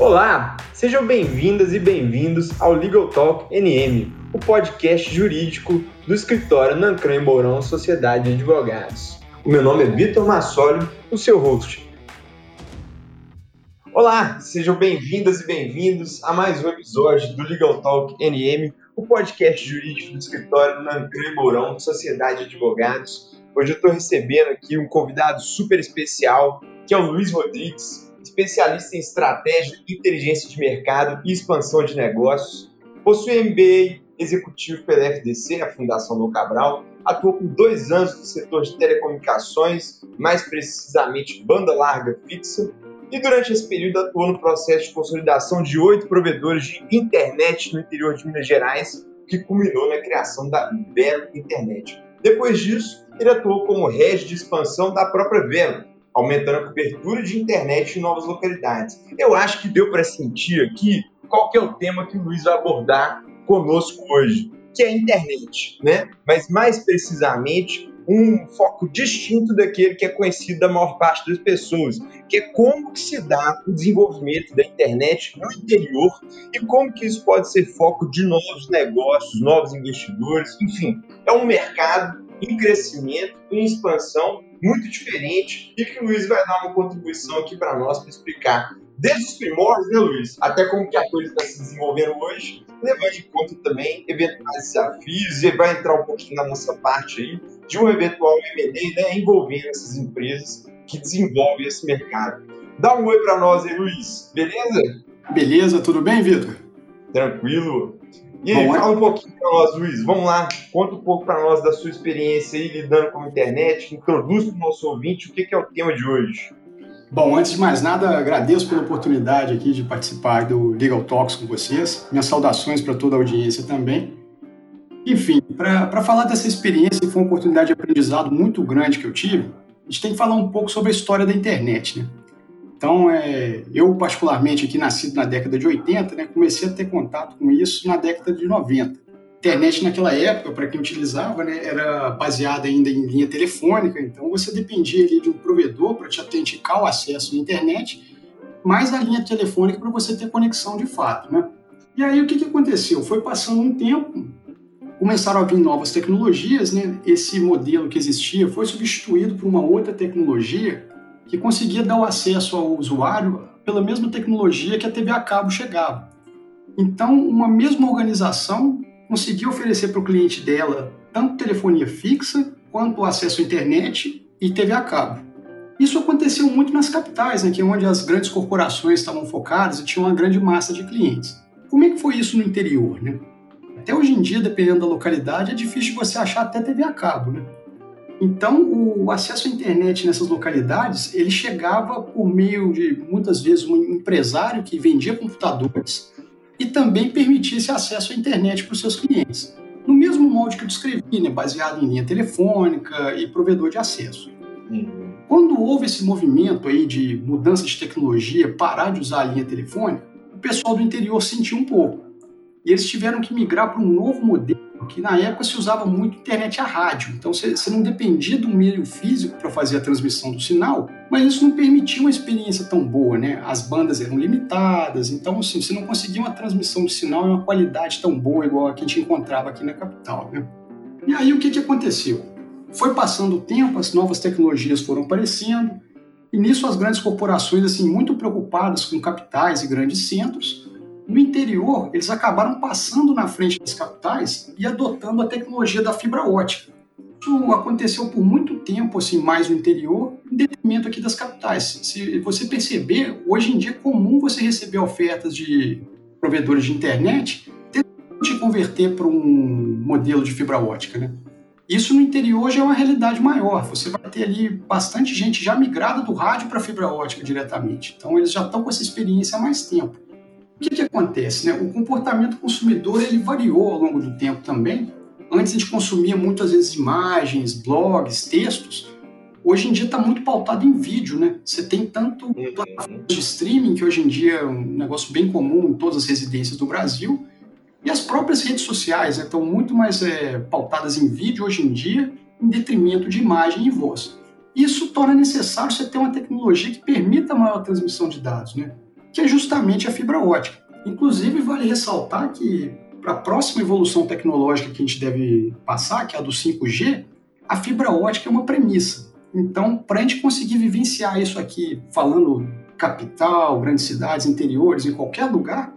Olá, sejam bem-vindas e bem-vindos ao Legal Talk NM, o podcast jurídico do escritório Nancran e Mourão Sociedade de Advogados. O meu nome é Vitor Massoli, o seu host. Olá, sejam bem-vindas e bem-vindos a mais um episódio do Legal Talk NM, o podcast jurídico do escritório Nancran e Mourão Sociedade de Advogados. Hoje eu estou recebendo aqui um convidado super especial, que é o Luiz Rodrigues, especialista em estratégia, inteligência de mercado e expansão de negócios. Possui MBA executivo pela FDC, a Fundação do Cabral. Atuou por dois anos no setor de telecomunicações, mais precisamente banda larga fixa. E durante esse período atuou no processo de consolidação de oito provedores de internet no interior de Minas Gerais, que culminou na criação da Vero Internet. Depois disso, ele atuou como head de expansão da própria Vero, aumentando a cobertura de internet em novas localidades. Eu acho que deu para sentir aqui qual que é o tema que o Luiz vai abordar conosco hoje, que é a internet, né? Mas mais precisamente um foco distinto daquele que é conhecido da maior parte das pessoas, que é como que se dá o desenvolvimento da internet no interior e como que isso pode ser foco de novos negócios, novos investidores, enfim, é um mercado em crescimento, em expansão muito diferente e que o Luiz vai dar uma contribuição aqui para nós para explicar desde os primórdios, né, Luiz, até como que a coisa está se desenvolvendo hoje, levando em conta também eventuais desafios e vai entrar um pouquinho na nossa parte aí de um eventual M&A, né, envolvendo essas empresas que desenvolvem esse mercado. Dá um oi para nós aí, Luiz, beleza? Beleza, tudo bem, Vitor? Tranquilo. E aí, fala um pouquinho para nós, Luiz. Vamos lá, conta um pouco para nós da sua experiência aí lidando com a internet, introduz para o nosso ouvinte o que, que é o tema de hoje. Bom, antes de mais nada, agradeço pela oportunidade aqui de participar do Legal Talks com vocês. Minhas saudações para toda a audiência também. Enfim, para falar dessa experiência, que foi uma oportunidade de aprendizado muito grande que eu tive, a gente tem que falar um pouco sobre a história da internet, né? Então, é, eu particularmente aqui nascido na década de 80, né, comecei a ter contato com isso na década de 90. Internet naquela época, para quem utilizava, né, era baseada ainda em linha telefônica, então você dependia ali de um provedor para te autenticar o acesso à internet, mais a linha telefônica para você ter conexão de fato. Né? E aí o que, que aconteceu? Foi passando um tempo, começaram a vir novas tecnologias, né? esse modelo que existia foi substituído por uma outra tecnologia que conseguia dar o acesso ao usuário pela mesma tecnologia que a TV a cabo chegava. Então, uma mesma organização conseguia oferecer para o cliente dela tanto telefonia fixa quanto acesso à internet e TV a cabo. Isso aconteceu muito nas capitais, né, que é onde as grandes corporações estavam focadas e tinham uma grande massa de clientes. Como é que foi isso no interior? Né? Até hoje em dia, dependendo da localidade, é difícil você achar até TV a cabo. Né? Então, o acesso à internet nessas localidades, ele chegava por meio de, muitas vezes, um empresário que vendia computadores e também permitia esse acesso à internet para os seus clientes. No mesmo molde que eu descrevi, né, baseado em linha telefônica e provedor de acesso. Quando houve esse movimento aí de mudança de tecnologia, parar de usar a linha telefônica, o pessoal do interior sentiu um pouco. E eles tiveram que migrar para um novo modelo que na época se usava muito internet a rádio, então você, não dependia do meio físico para fazer a transmissão do sinal, mas isso não permitia uma experiência tão boa, né? As bandas eram limitadas, então assim, você não conseguia uma transmissão de sinal em uma qualidade tão boa igual a que a gente encontrava aqui na capital, né? E aí o que, que aconteceu? Foi passando o tempo, as novas tecnologias foram aparecendo, e nisso as grandes corporações, assim, muito preocupadas com capitais e grandes centros, no interior, eles acabaram passando na frente das capitais e adotando a tecnologia da fibra ótica. Isso aconteceu por muito tempo, assim, mais no interior, em detrimento aqui das capitais. Se você perceber, hoje em dia é comum você receber ofertas de provedores de internet te converter para um modelo de fibra ótica, né? Isso no interior já é uma realidade maior. Você vai ter ali bastante gente já migrada do rádio para fibra ótica diretamente. Então eles já estão com essa experiência há mais tempo. O que, que acontece? Né? O comportamento consumidor ele variou ao longo do tempo também. Antes a gente consumia muitas vezes imagens, blogs, textos. Hoje em dia está muito pautado em vídeo, né? Você tem tanto uhum. plataformas de streaming, que hoje em dia é um negócio bem comum em todas as residências do Brasil, e as próprias redes sociais né, estão muito mais é, pautadas em vídeo hoje em dia, em detrimento de imagem e voz. Isso torna necessário você ter uma tecnologia que permita maior transmissão de dados, né? Que é justamente a fibra ótica. Inclusive, vale ressaltar que para a próxima evolução tecnológica que a gente deve passar, que é a do 5G, a fibra ótica é uma premissa. Então, para a gente conseguir vivenciar isso aqui, falando capital, grandes cidades, interiores, em qualquer lugar,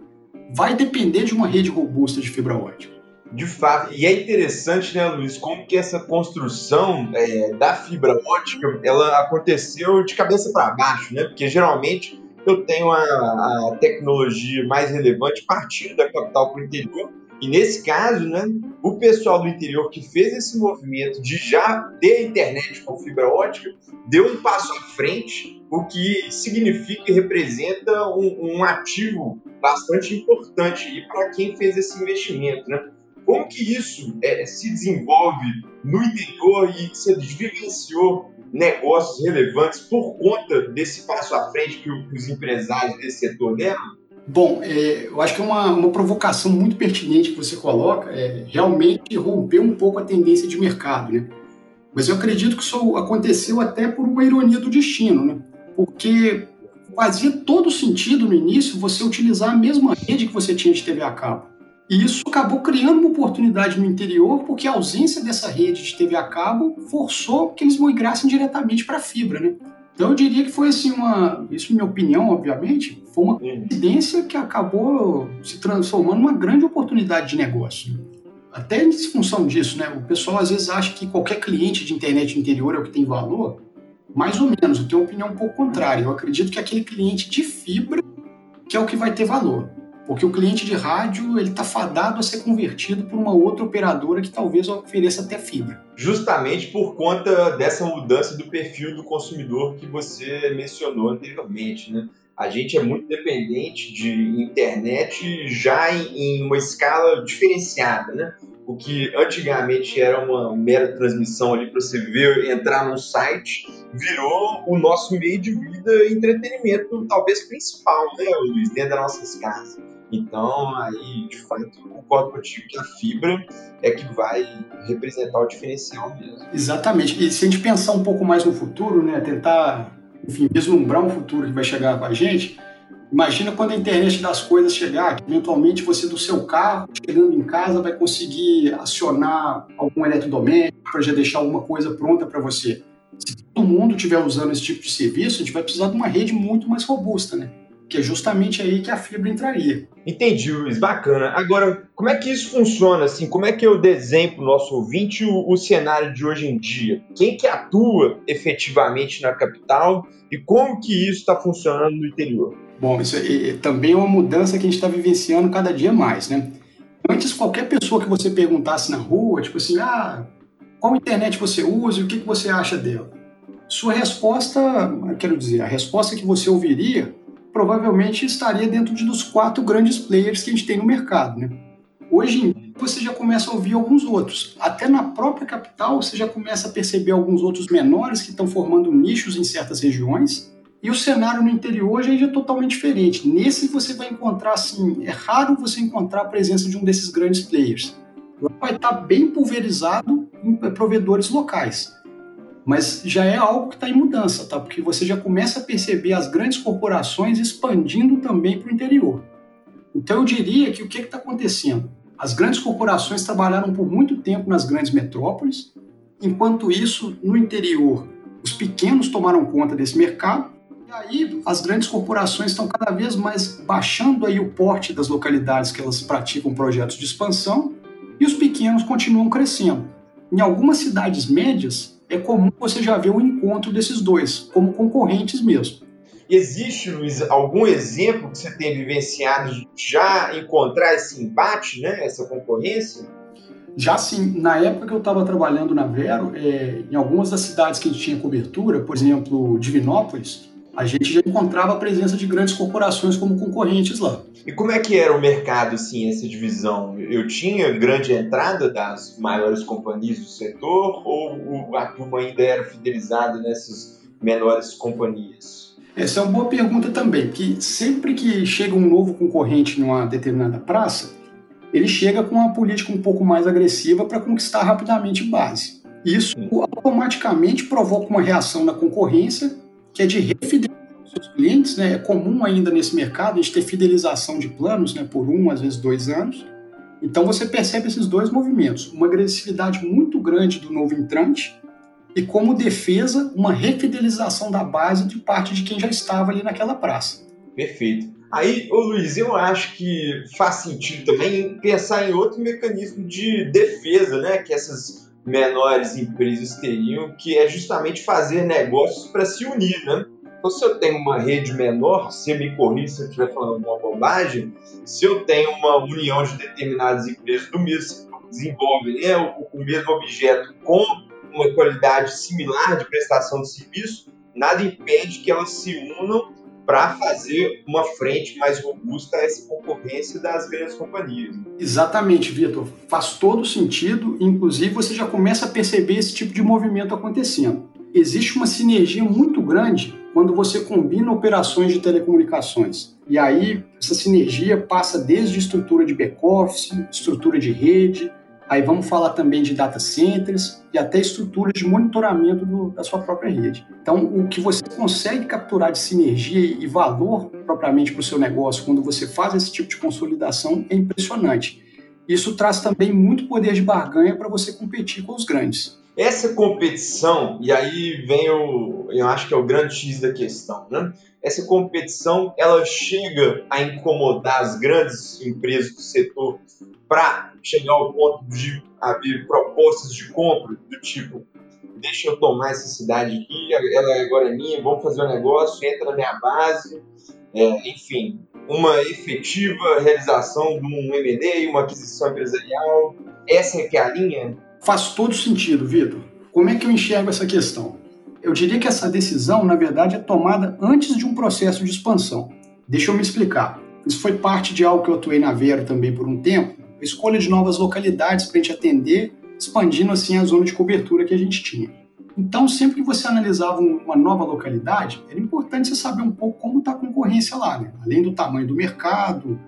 vai depender de uma rede robusta de fibra ótica. De fato, e é interessante, né, Luiz, como que essa construção é, da fibra ótica, ela aconteceu de cabeça para baixo, né? Porque geralmente eu tenho a, a tecnologia mais relevante partindo da capital para o interior. E nesse caso, né, o pessoal do interior que fez esse movimento de já ter internet com fibra ótica deu um passo à frente, o que significa e representa um, um ativo bastante importante para quem fez esse investimento. Né? Como que isso é, se desenvolve no interior e você vivenciou negócios relevantes por conta desse passo à frente que, os empresários desse setor deram? Bom, é, eu acho que é uma, uma provocação muito pertinente que você coloca, é realmente romper um pouco a tendência de mercado, né? Mas eu acredito que isso aconteceu até por uma ironia do destino, né? Porque fazia todo sentido no início você utilizar a mesma rede que você tinha de TV a cabo. E isso acabou criando uma oportunidade no interior, porque a ausência dessa rede de TV a cabo forçou que eles migrassem diretamente para a fibra, né? Então eu diria que foi assim uma, isso minha opinião, obviamente, foi uma coincidência que acabou se transformando numa grande oportunidade de negócio. Até em função disso, né? O pessoal às vezes acha que qualquer cliente de internet interior é o que tem valor. Mais ou menos, eu tenho uma opinião um pouco contrária. Eu acredito que aquele cliente de fibra que é o que vai ter valor. Porque o cliente de rádio ele está fadado a ser convertido por uma outra operadora que talvez ofereça até fibra. Justamente por conta dessa mudança do perfil do consumidor que você mencionou anteriormente, né? A gente é muito dependente de internet já em, uma escala diferenciada, né? O que antigamente era uma mera transmissão ali para você ver, entrar num site, virou o nosso meio de vida e entretenimento, talvez principal, né, Luiz, dentro das nossas casas. Então, aí, de fato, concordo contigo que a fibra é que vai representar o diferencial mesmo. Exatamente. E se a gente pensar um pouco mais no futuro, né, tentar, enfim, vislumbrar um futuro que vai chegar com a gente, imagina quando a internet das coisas chegar, que eventualmente você do seu carro, chegando em casa, vai conseguir acionar algum eletrodoméstico para já deixar alguma coisa pronta para você. Se todo mundo estiver usando esse tipo de serviço, a gente vai precisar de uma rede muito mais robusta, né? Que é justamente aí que a fibra entraria. Entendi, Luiz, bacana. Agora, como é que isso funciona? Assim, como é que eu desenho para o nosso ouvinte o, o, cenário de hoje em dia? Quem que atua efetivamente na capital e como que isso está funcionando no interior? Bom, isso é, é, também é uma mudança que a gente está vivenciando cada dia mais, né? Antes, qualquer pessoa que você perguntasse na rua, tipo assim, ah, qual internet você usa e o que, que você acha dela? Sua resposta, quero dizer, a resposta que você ouviria provavelmente estaria dentro de dos quatro grandes players que a gente tem no mercado. Né? Hoje em dia, você já começa a ouvir alguns outros. Até na própria capital, você já começa a perceber alguns outros menores que estão formando nichos em certas regiões. E o cenário no interior já é totalmente diferente. Nesse você vai encontrar, assim, é raro você encontrar a presença de um desses grandes players. Lá vai estar bem pulverizado em provedores locais. Mas já é algo que está em mudança, tá? Porque você já começa a perceber as grandes corporações expandindo também para o interior. Então eu diria que o que está acontecendo? As grandes corporações trabalharam por muito tempo nas grandes metrópoles, enquanto isso, no interior, os pequenos tomaram conta desse mercado, e aí as grandes corporações estão cada vez mais baixando aí o porte das localidades que elas praticam projetos de expansão, e os pequenos continuam crescendo. Em algumas cidades médias, é comum você já ver o um encontro desses dois, como concorrentes mesmo. Existe, Luiz, algum exemplo que você tenha vivenciado de já encontrar esse embate, né, essa concorrência? Já sim, na época que eu estava trabalhando na Vero, é, em algumas das cidades que a gente tinha cobertura, por exemplo, Divinópolis, a gente já encontrava a presença de grandes corporações como concorrentes lá. E como é que era o mercado, assim, essa divisão? Eu tinha grande entrada das maiores companhias do setor ou a turma ainda era fidelizada nessas menores companhias? Essa é uma boa pergunta também, que sempre que chega um novo concorrente numa determinada praça, ele chega com uma política um pouco mais agressiva para conquistar rapidamente base. Isso automaticamente provoca uma reação na concorrência que é de refidelização seus clientes, né? É comum ainda nesse mercado a gente ter fidelização de planos, né? Por um, às vezes dois anos. Então você percebe esses dois movimentos: uma agressividade muito grande do novo entrante e, como defesa, uma refidelização da base de parte de quem já estava ali naquela praça. Perfeito. Aí, ô Luiz, eu acho que faz sentido também pensar em outro mecanismo de defesa, né? Que essas menores empresas teriam, que é justamente fazer negócios para se unir, né? Então, se eu tenho uma rede menor, se me corrija se eu estiver falando alguma bobagem, se eu tenho uma união de determinadas empresas do mesmo que desenvolvem né, o, o mesmo objeto com uma qualidade similar de prestação de serviço, nada impede que elas se unam para fazer uma frente mais robusta a essa concorrência das grandes companhias. Exatamente, Vitor. Faz todo sentido, inclusive você já começa a perceber esse tipo de movimento acontecendo. Existe uma sinergia muito grande quando você combina operações de telecomunicações. E aí, essa sinergia passa desde estrutura de back-office, estrutura de rede, Aí vamos falar também de data centers e até estruturas de monitoramento do, da sua própria rede. Então, o que você consegue capturar de sinergia e valor propriamente para o seu negócio quando você faz esse tipo de consolidação é impressionante. Isso traz também muito poder de barganha para você competir com os grandes. Essa competição, e aí vem o, eu acho que é o grande X da questão, né? Essa competição, ela chega a incomodar as grandes empresas do setor para chegar ao ponto de haver propostas de compra do tipo deixa eu tomar essa cidade aqui, ela agora é minha, vamos fazer um negócio, entra na minha base, é, enfim, uma efetiva realização de um M&A, uma aquisição empresarial, essa é que é a linha? Faz todo sentido, Vitor. Como é que eu enxergo essa questão? Eu diria que essa decisão, na verdade, é tomada antes de um processo de expansão. Deixa eu me explicar. Isso foi parte de algo que eu atuei na Vero também por um tempo, escolha de novas localidades para a gente atender, expandindo assim a zona de cobertura que a gente tinha. Então, sempre que você analisava uma nova localidade, era importante você saber um pouco como está a concorrência lá, né? além do tamanho do mercado,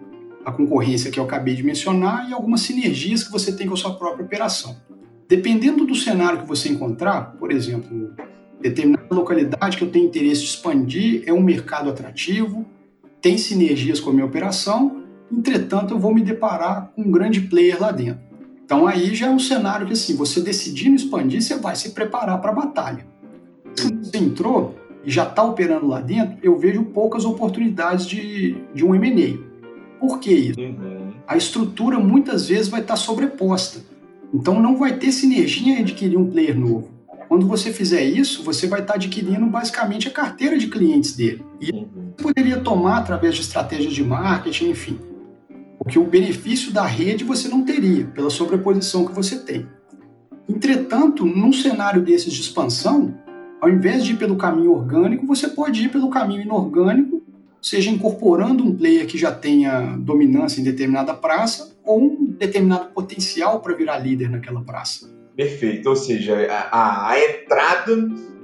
a concorrência que eu acabei de mencionar e algumas sinergias que você tem com a sua própria operação. Dependendo do cenário que você encontrar, por exemplo, determinada localidade que eu tenho interesse de expandir é um mercado atrativo, tem sinergias com a minha operação, Entretanto, eu vou me deparar com um grande player lá dentro. Então aí já é um cenário que assim, você decidindo expandir, você vai se preparar para a batalha. Se você entrou e já está operando lá dentro, eu vejo poucas oportunidades de, de um M&A. Por que isso? Uhum. A estrutura muitas vezes vai estar tá sobreposta. Então não vai ter sinergia em adquirir um player novo. Quando você fizer isso, você vai estar tá adquirindo basicamente a carteira de clientes dele. E uhum. você poderia tomar através de estratégias de marketing, enfim. Porque o benefício da rede você não teria, pela sobreposição que você tem. Entretanto, num cenário desses de expansão, ao invés de ir pelo caminho orgânico, você pode ir pelo caminho inorgânico, seja incorporando um player que já tenha dominância em determinada praça ou um determinado potencial para virar líder naquela praça. Perfeito, ou seja, a, a, entrada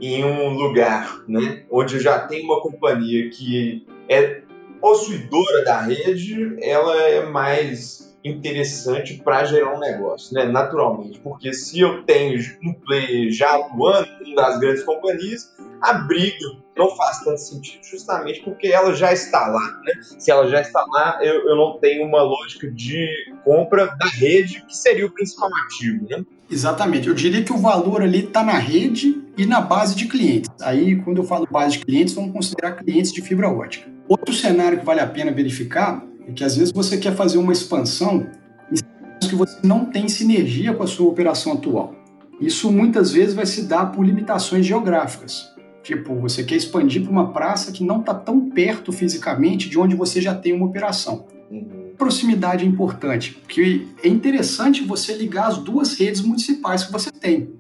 em um lugar né, onde já tenho uma companhia que é possuidora da rede, ela é mais interessante para gerar um negócio, né? Naturalmente, porque se eu tenho um player já atuando uma das grandes companhias, a briga não faz tanto sentido, justamente porque ela já está lá, né? Se ela já está lá, eu, eu não tenho uma lógica de compra da rede, que seria o principal ativo, né? Exatamente. Eu diria que o valor ali está na rede e na base de clientes. Aí, quando eu falo base de clientes, vamos considerar clientes de fibra ótica. Outro cenário que vale a pena verificar é que às vezes você quer fazer uma expansão em que você não tem sinergia com a sua operação atual. Isso muitas vezes vai se dar por limitações geográficas. Tipo, você quer expandir para uma praça que não está tão perto fisicamente de onde você já tem uma operação. Uhum. Proximidade é importante, porque é interessante você ligar as duas redes municipais que você tem,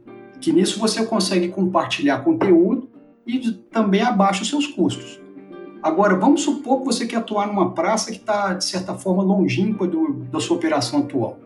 que nisso você consegue compartilhar conteúdo e também abaixa os seus custos. Agora, vamos supor que você quer atuar numa praça que está, de certa forma, longínqua do, da sua operação atual.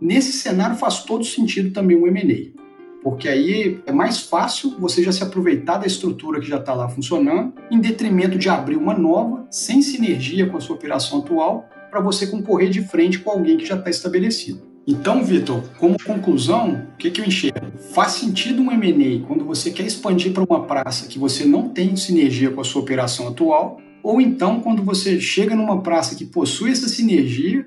Nesse cenário faz todo sentido também o M&A, porque aí é mais fácil você já se aproveitar da estrutura que já está lá funcionando, em detrimento de abrir uma nova, sem sinergia com a sua operação atual, para você concorrer de frente com alguém que já está estabelecido. Então, Vitor, como conclusão, o que, que eu enxergo? Faz sentido um M&A quando você quer expandir para uma praça que você não tem sinergia com a sua operação atual, ou então quando você chega numa praça que possui essa sinergia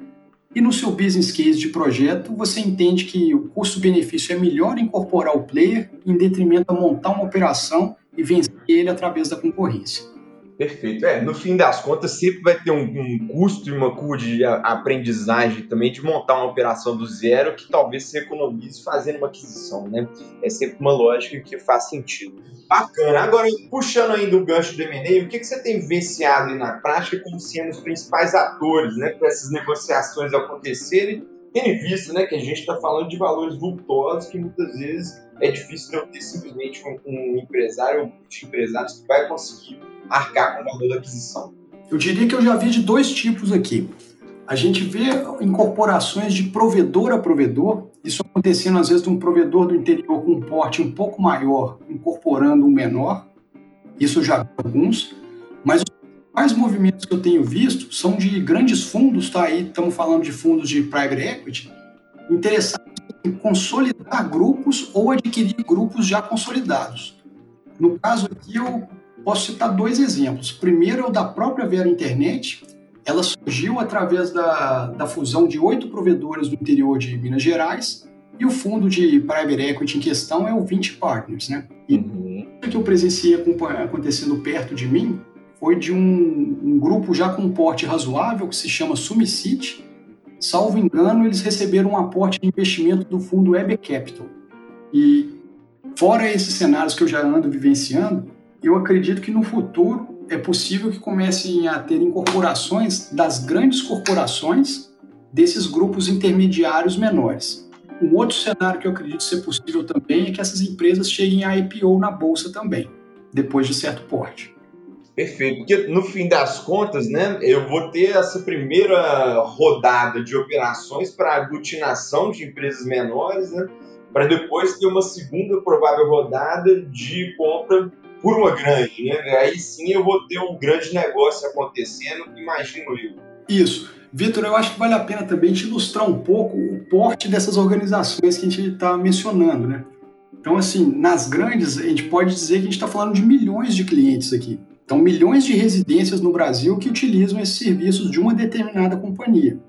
e no seu business case de projeto você entende que o custo-benefício é melhor incorporar o player em detrimento a montar uma operação e vencer ele através da concorrência. Perfeito. É, no fim das contas, sempre vai ter um, um, custo e uma curva de aprendizagem também de montar uma operação do zero que talvez se economize fazendo uma aquisição, né? É sempre uma lógica que faz sentido. Bacana. Agora, puxando ainda o gancho do M&A, o que, que você tem vivenciado na prática como sendo os principais atores, né, para essas negociações acontecerem vista né, que a gente está falando de valores vultosos que muitas vezes é difícil não ter simplesmente um, um empresário ou um de empresários que vai conseguir arcar com o valor da aquisição? Eu diria que eu já vi de dois tipos aqui. A gente vê incorporações de provedor a provedor, isso acontecendo às vezes de um provedor do interior com um porte um pouco maior, incorporando um menor. Isso já alguns. Mas principais movimentos que eu tenho visto são de grandes fundos, tá? Aí estamos falando de fundos de private equity, interessados em consolidar grupos ou adquirir grupos já consolidados. No caso aqui, eu Posso citar dois exemplos. Primeiro é o da própria Vera Internet. Ela surgiu através da, da fusão de oito provedores do interior de Minas Gerais e o fundo de private equity em questão é o 20 Partners, né? E uhum. o que eu presenciei acontecendo perto de mim foi de um, um grupo já com um porte razoável que se chama Sumicity. Salvo engano, eles receberam um aporte de investimento do fundo Web Capital. E fora esses cenários que eu já ando vivenciando, eu acredito que no futuro é possível que comecem a ter incorporações das grandes corporações desses grupos intermediários menores. Um outro cenário que eu acredito ser possível também é que essas empresas cheguem a IPO na bolsa também, depois de certo porte. Perfeito, porque no fim das contas, né, eu vou ter essa primeira rodada de operações para aglutinação de empresas menores, né, para depois ter uma segunda provável rodada de compra por uma grande, né? Aí sim eu vou ter um grande negócio acontecendo, imagino eu. Isso. Vitor, eu acho que vale a pena também te ilustrar um pouco o porte dessas organizações que a gente está mencionando, né? Então, assim, nas grandes, a gente pode dizer que a gente está falando de milhões de clientes aqui. Então, milhões de residências no Brasil que utilizam esses serviços de uma determinada companhia.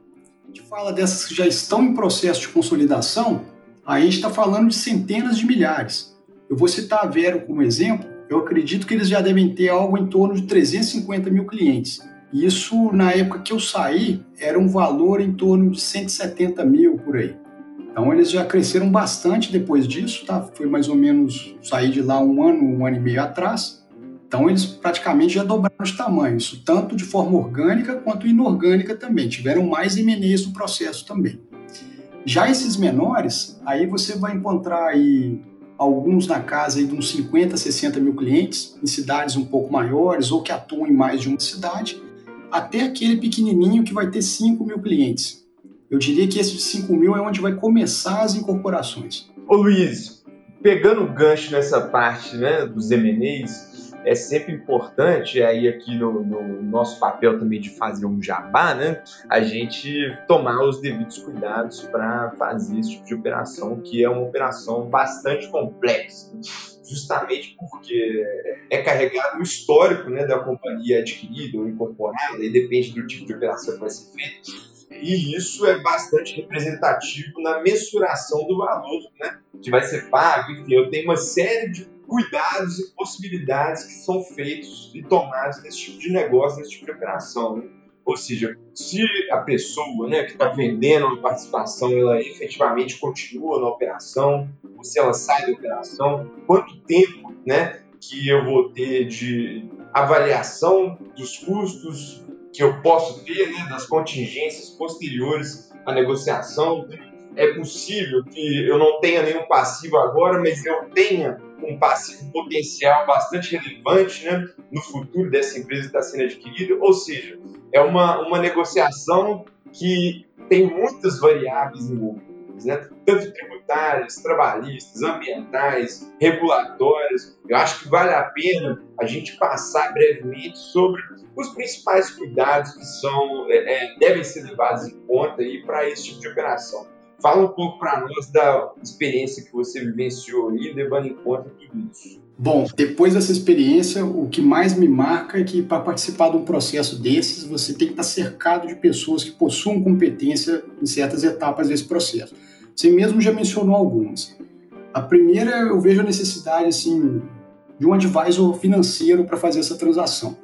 A gente fala dessas que já estão em processo de consolidação, aí a gente está falando de centenas de milhares. Eu vou citar a Vero como exemplo, eu acredito que eles já devem ter algo em torno de 350 mil clientes. Isso, na época que eu saí, era um valor em torno de 170 mil por aí. Então, eles já cresceram bastante depois disso, tá? Foi mais ou menos sair de lá um ano, um ano e meio atrás. Então, eles praticamente já dobraram de tamanho, isso tanto de forma orgânica quanto inorgânica também. Tiveram mais MNEs no processo também. Já esses menores, aí você vai encontrar aí alguns na casa de uns 50, 60 mil clientes, em cidades um pouco maiores ou que atuam em mais de uma cidade, até aquele pequenininho que vai ter 5 mil clientes. Eu diria que esse de 5 mil é onde vai começar as incorporações. Ô Luiz, pegando o gancho nessa parte né, dos M&As, é sempre importante, aí aqui no, no, nosso papel também de fazer um jabá, né, a gente tomar os devidos cuidados para fazer esse tipo de operação, que é uma operação bastante complexa, justamente porque é carregado o histórico né, da companhia adquirida ou incorporada, e depende do tipo de operação que vai ser feita. E isso é bastante representativo na mensuração do valor né, que vai ser pago. Enfim, eu tenho uma série de cuidados e possibilidades que são feitos e tomados nesse tipo de negócio, nesse tipo de operação. Né? Ou seja, se a pessoa né, que está vendendo uma participação, ela efetivamente continua na operação, ou se ela sai da operação, quanto tempo né, que eu vou ter de avaliação dos custos que eu posso ter, né, das contingências posteriores à negociação. É possível que eu não tenha nenhum passivo agora, mas eu tenha um passivo potencial bastante relevante né, no futuro dessa empresa que está sendo adquirida. Ou seja, é uma, uma negociação que tem muitas variáveis envolvidas, né? tanto tributárias, trabalhistas, ambientais, regulatórias. Eu acho que vale a pena a gente passar brevemente sobre os principais cuidados que são, é, é devem ser levados em conta para esse tipo de operação. Fala um pouco para nós da experiência que você vivenciou aí, levando em conta tudo isso. Bom, depois dessa experiência, o que mais me marca é que para participar de um processo desses, você tem que estar cercado de pessoas que possuam competência em certas etapas desse processo. Você mesmo já mencionou algumas. A primeira, eu vejo a necessidade assim, de um advisor financeiro para fazer essa transação.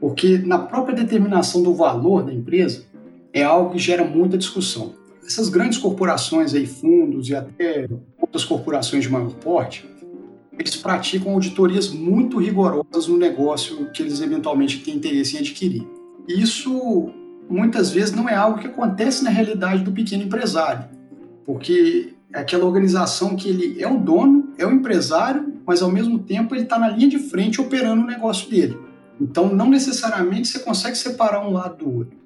Porque na própria determinação do valor da empresa é algo que gera muita discussão. Essas grandes corporações aí, fundos e até outras corporações de maior porte, eles praticam auditorias muito rigorosas no negócio que eles eventualmente têm interesse em adquirir. Isso muitas vezes não é algo que acontece na realidade do pequeno empresário, porque é aquela organização que ele é o dono, é o empresário, mas ao mesmo tempo ele está na linha de frente operando o negócio dele. Então não necessariamente você consegue separar um lado do outro.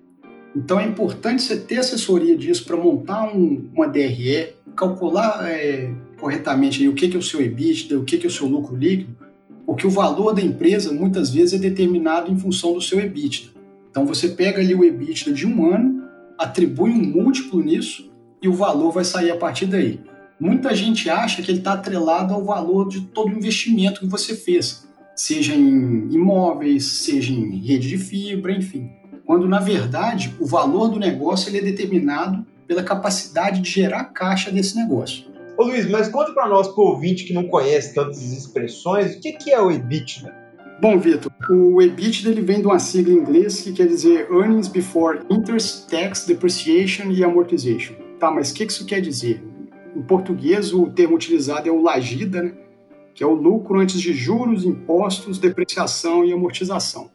Então é importante você ter assessoria disso para montar um, uma DRE, calcular é, corretamente aí, o que, que é o seu EBITDA, o que, que é o seu lucro líquido, porque o valor da empresa muitas vezes é determinado em função do seu EBITDA. Então você pega ali o EBITDA de um ano, atribui um múltiplo nisso e o valor vai sair a partir daí. Muita gente acha que ele está atrelado ao valor de todo o investimento que você fez, seja em imóveis, seja em rede de fibra, enfim. Quando na verdade o valor do negócio ele é determinado pela capacidade de gerar caixa desse negócio. Ô Luiz, mas conta para nós, pro ouvinte que não conhece tantas expressões, o que, que é o EBITDA? Bom, Vitor, o EBITDA ele vem de uma sigla em inglês que quer dizer Earnings Before Interest, Tax, Depreciation e Amortization. Tá, mas o que isso quer dizer? Em português, o termo utilizado é o LAGIDA, né? que é o lucro antes de juros, impostos, depreciação e amortização.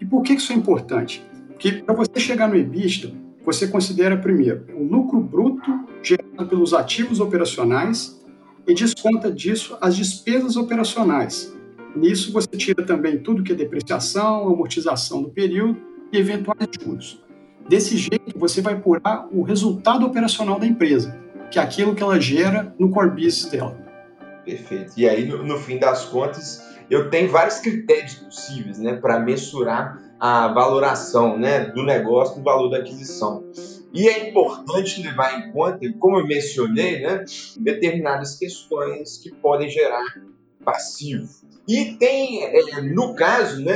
E por que isso é importante? Porque para você chegar no EBITDA, você considera primeiro o lucro bruto gerado pelos ativos operacionais e desconta disso as despesas operacionais. Nisso você tira também tudo que é depreciação, amortização do período e eventuais juros. Desse jeito, você vai apurar o resultado operacional da empresa, que é aquilo que ela gera no core business dela. Perfeito. E aí, no, no fim das contas, eu tenho vários critérios possíveis né, para mensurar a valoração né, do negócio, do valor da aquisição. E é importante levar em conta, como eu mencionei, né, determinadas questões que podem gerar passivo. E tem, é, no caso né,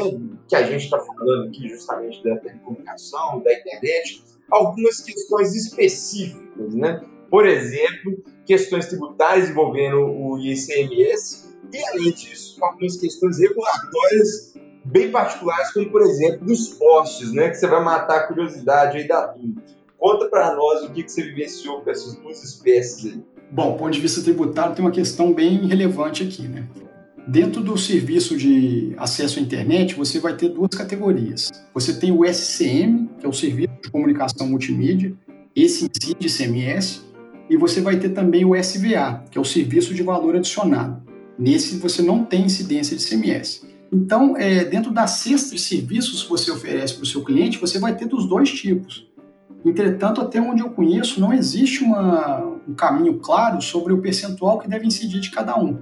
que a gente está falando aqui justamente da telecomunicação, da internet, algumas questões específicas. Né? Por exemplo, questões tributárias envolvendo o ICMS e, além disso, algumas questões regulatórias bem particulares, como por exemplo dos postes, né? Que você vai matar a curiosidade aí da turma. Conta para nós o que, que você vivenciou com essas duas espécies aí. Bom, do ponto de vista tributário, tem uma questão bem relevante aqui, né? Dentro do serviço de acesso à internet, você vai ter duas categorias. Você tem o SCM, que é o Serviço de Comunicação Multimídia, esse incide ICMS, e você vai ter também o SVA, que é o Serviço de Valor Adicionado. Nesse você não tem incidência de ICMS. Então, é, dentro da cesta de serviços que você oferece para o seu cliente, você vai ter dos dois tipos. Entretanto, até onde eu conheço, não existe uma, um caminho claro sobre o percentual que deve incidir de cada um.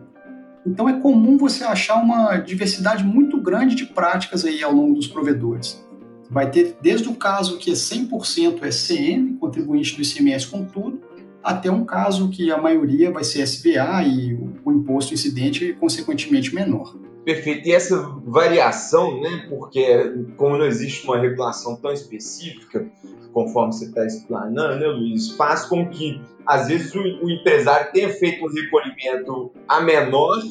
Então, é comum você achar uma diversidade muito grande de práticas aí ao longo dos provedores. Vai ter desde o caso que é 100% SCM, contribuinte do ICMS com tudo, até um caso que a maioria vai ser SVA e o imposto incidente, consequentemente, menor. Perfeito. E essa variação, né, porque como não existe uma regulação tão específica, conforme você está explanando, né, Luiz, faz com que, às vezes, o, o, empresário tenha feito um recolhimento a menor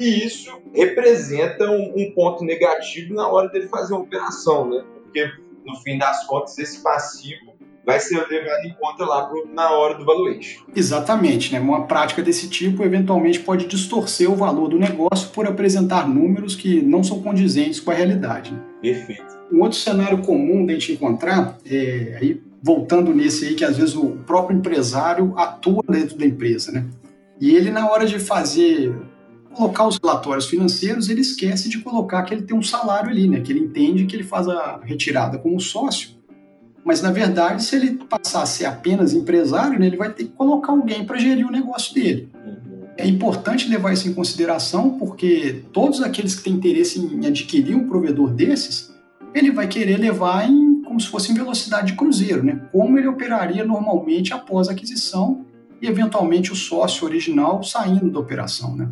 e isso representa um, um, ponto negativo na hora dele fazer uma operação, né? Porque, no fim das contas, esse passivo vai ser levado em conta lá pro, na hora do valuation. Exatamente, né? Uma prática desse tipo eventualmente pode distorcer o valor do negócio por apresentar números que não são condizentes com a realidade. Né? Perfeito. Um outro cenário comum de a gente encontrar, é, aí, voltando nesse aí, que às vezes o próprio empresário atua dentro da empresa, né? E ele, na hora de fazer, colocar os relatórios financeiros, ele esquece de colocar que ele tem um salário ali, né? Que ele entende que ele faz a retirada como sócio mas, na verdade, se ele passar a ser apenas empresário, né, ele vai ter que colocar alguém para gerir o negócio dele. Uhum. É importante levar isso em consideração, porque todos aqueles que têm interesse em adquirir um provedor desses, ele vai querer levar em como se fosse em velocidade de cruzeiro, né? Como ele operaria normalmente após a aquisição e eventualmente o sócio original saindo da operação, né?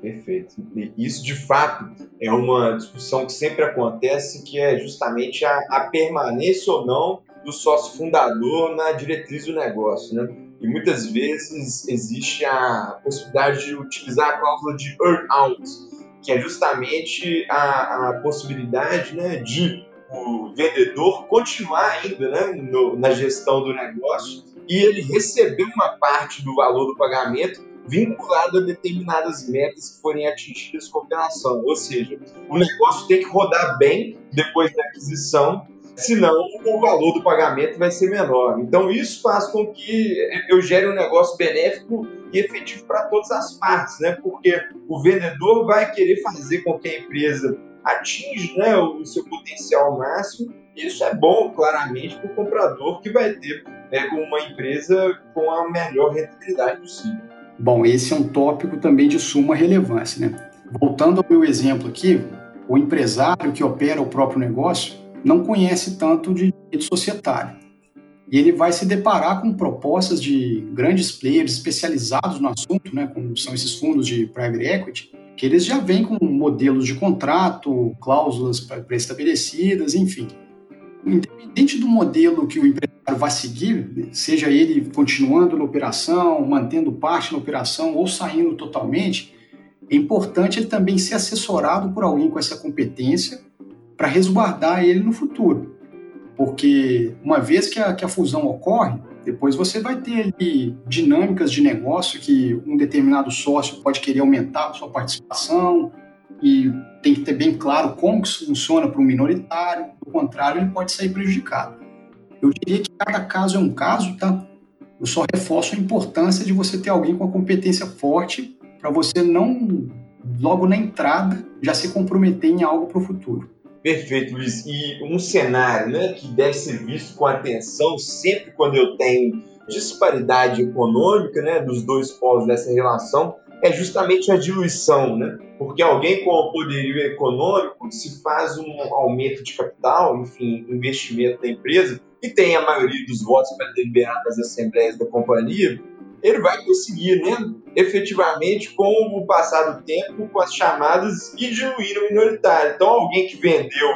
Perfeito. Isso, de fato, é uma discussão que sempre acontece, que é justamente a, a permanência ou não do sócio fundador na diretriz do negócio, né? E muitas vezes existe a possibilidade de utilizar a cláusula de earn-out, que é justamente a, a possibilidade né, de o vendedor continuar ainda né, no, na gestão do negócio e ele receber uma parte do valor do pagamento vinculado a determinadas metas que forem atingidas com a operação. Ou seja, o negócio tem que rodar bem depois da aquisição, senão o valor do pagamento vai ser menor. Então, isso faz com que eu gere um negócio benéfico e efetivo para todas as partes, né? Porque o vendedor vai querer fazer com que a empresa atinja né, o seu potencial máximo. Isso é bom, claramente, para o comprador que vai ter né, uma empresa com a melhor rentabilidade possível. Bom, esse é um tópico também de suma relevância, né? Voltando ao meu exemplo aqui, o empresário que opera o próprio negócio não conhece tanto de direito societário. E ele vai se deparar com propostas de grandes players especializados no assunto, né, como são esses fundos de private equity, que eles já vêm com modelos de contrato, cláusulas pré-estabelecidas, enfim. Independente do modelo que o empresário vai seguir, seja ele continuando na operação, mantendo parte na operação ou saindo totalmente, é importante ele também ser assessorado por alguém com essa competência para resguardar ele no futuro. Porque uma vez que a, que a fusão ocorre, depois você vai ter ali dinâmicas de negócio que um determinado sócio pode querer aumentar a sua participação e tem que ter bem claro como isso funciona para um minoritário, do contrário, ele pode sair prejudicado. Eu diria que cada caso é um caso, tá? Eu só reforço a importância de você ter alguém com a competência forte para você não, logo na entrada, já se comprometer em algo para o futuro. Perfeito, Luiz. E um cenário né, que deve ser visto com atenção sempre quando eu tenho disparidade econômica né, dos dois polos dessa relação é justamente a diluição, né? Porque alguém com o poderio econômico se faz um aumento de capital, enfim, investimento da empresa, e tem a maioria dos votos para deliberar nas assembleias da companhia, ele vai conseguir, né, efetivamente, com o passar do tempo, com as chamadas e diluir o minoritário. Então, alguém que vendeu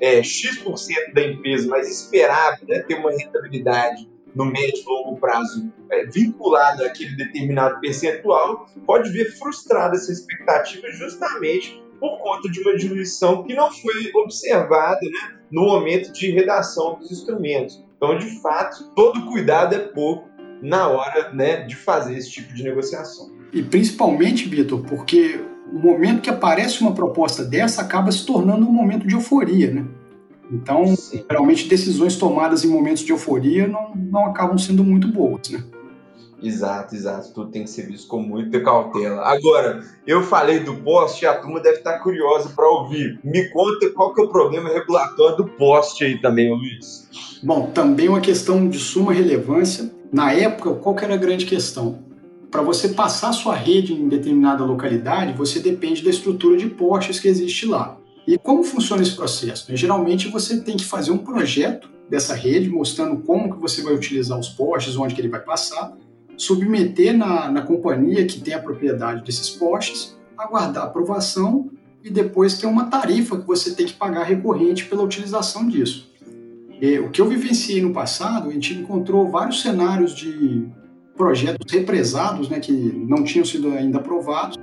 é, X% da empresa, mas esperava né, ter uma rentabilidade no médio e longo prazo é, vinculada àquele determinado percentual, pode ver frustrada essa expectativa justamente por conta de uma diluição que não foi observada né, no momento de redação dos instrumentos. Então, de fato, todo cuidado é pouco na hora né, de fazer esse tipo de negociação. E principalmente, Vitor, porque o momento que aparece uma proposta dessa acaba se tornando um momento de euforia, né? Então, Sim. geralmente, decisões tomadas em momentos de euforia não, não acabam sendo muito boas, né? Exato, exato. Tudo tem que ser visto com muita cautela. Agora, eu falei do poste, a turma deve estar curiosa para ouvir. Me conta qual que é o problema regulatório do poste aí também, Luiz. Bom, também uma questão de suma relevância na época, qual que era a grande questão? Para você passar sua rede em determinada localidade, você depende da estrutura de postes que existe lá. E como funciona esse processo? Geralmente você tem que fazer um projeto dessa rede, mostrando como que você vai utilizar os postes, onde que ele vai passar, submeter na, na companhia que tem a propriedade desses postes, aguardar aprovação e depois ter uma tarifa que você tem que pagar recorrente pela utilização disso. É, o que eu vivenciei no passado, a gente encontrou vários cenários de projetos represados, né, que não tinham sido ainda aprovados.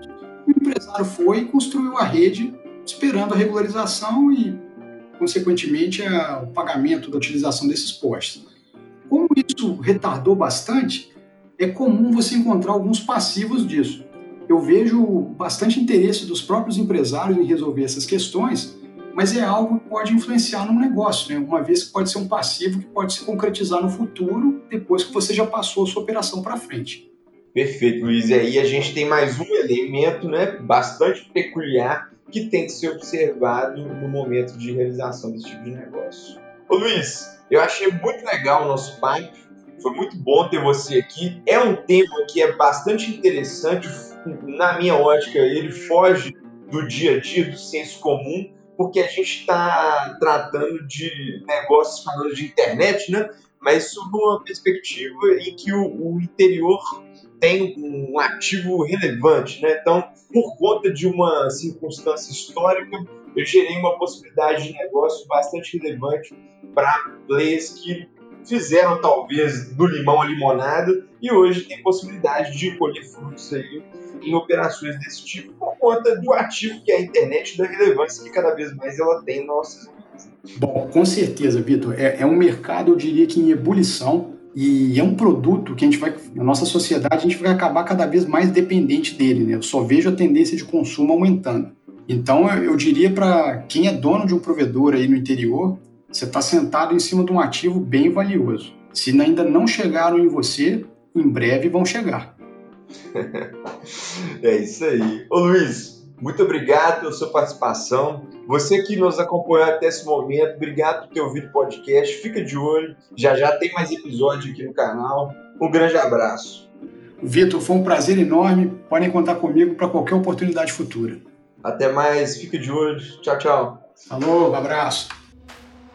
O empresário foi e construiu a rede esperando a regularização e, consequentemente, a, o pagamento da utilização desses postes. Como isso retardou bastante, é comum você encontrar alguns passivos disso. Eu vejo bastante interesse dos próprios empresários em resolver essas questões, mas é algo que pode influenciar no negócio, né? uma vez que pode ser um passivo que pode se concretizar no futuro, depois que você já passou a sua operação para frente. Perfeito, Luiz. E aí a gente tem mais um elemento né, bastante peculiar que tem que ser observado no momento de realização desse tipo de negócio. Ô Luiz, eu achei muito legal o nosso papo, foi muito bom ter você aqui. É um tema que é bastante interessante, na minha ótica, ele foge do dia a dia, do senso comum, porque a gente está tratando de negócios falando de internet, né? Mas sob uma perspectiva em que o, o interior tem um ativo relevante, né? Então, por conta de uma circunstância histórica, eu gerei uma possibilidade de negócio bastante relevante para players que fizeram talvez do limão a limonada e hoje tem possibilidade de colher frutos aí em operações desse tipo por conta do ativo que é a internet da relevância que cada vez mais ela tem em nossas vidas. Bom, com certeza, Vitor. É, é um mercado, eu diria que em ebulição e é um produto que a gente vai, na nossa sociedade, a gente vai acabar cada vez mais dependente dele, né? Eu só vejo a tendência de consumo aumentando. Então, eu diria para quem é dono de um provedor aí no interior, você está sentado em cima de um ativo bem valioso. Se ainda não chegaram em você, em breve vão chegar. é isso aí. Ô Luiz, muito obrigado pela sua participação. Você que nos acompanhou até esse momento, obrigado por ter ouvido o podcast. Fica de olho, já já tem mais episódio aqui no canal. Um grande abraço. Vitor, foi um prazer enorme. Podem contar comigo para qualquer oportunidade futura. Até mais, fica de olho. Tchau, tchau. Falou, um abraço.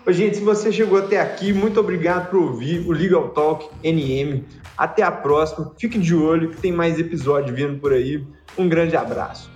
Oi, gente, se você chegou até aqui, muito obrigado por ouvir o Legal Talk NM. Até a próxima. Fique de olho que tem mais episódio vindo por aí. Um grande abraço.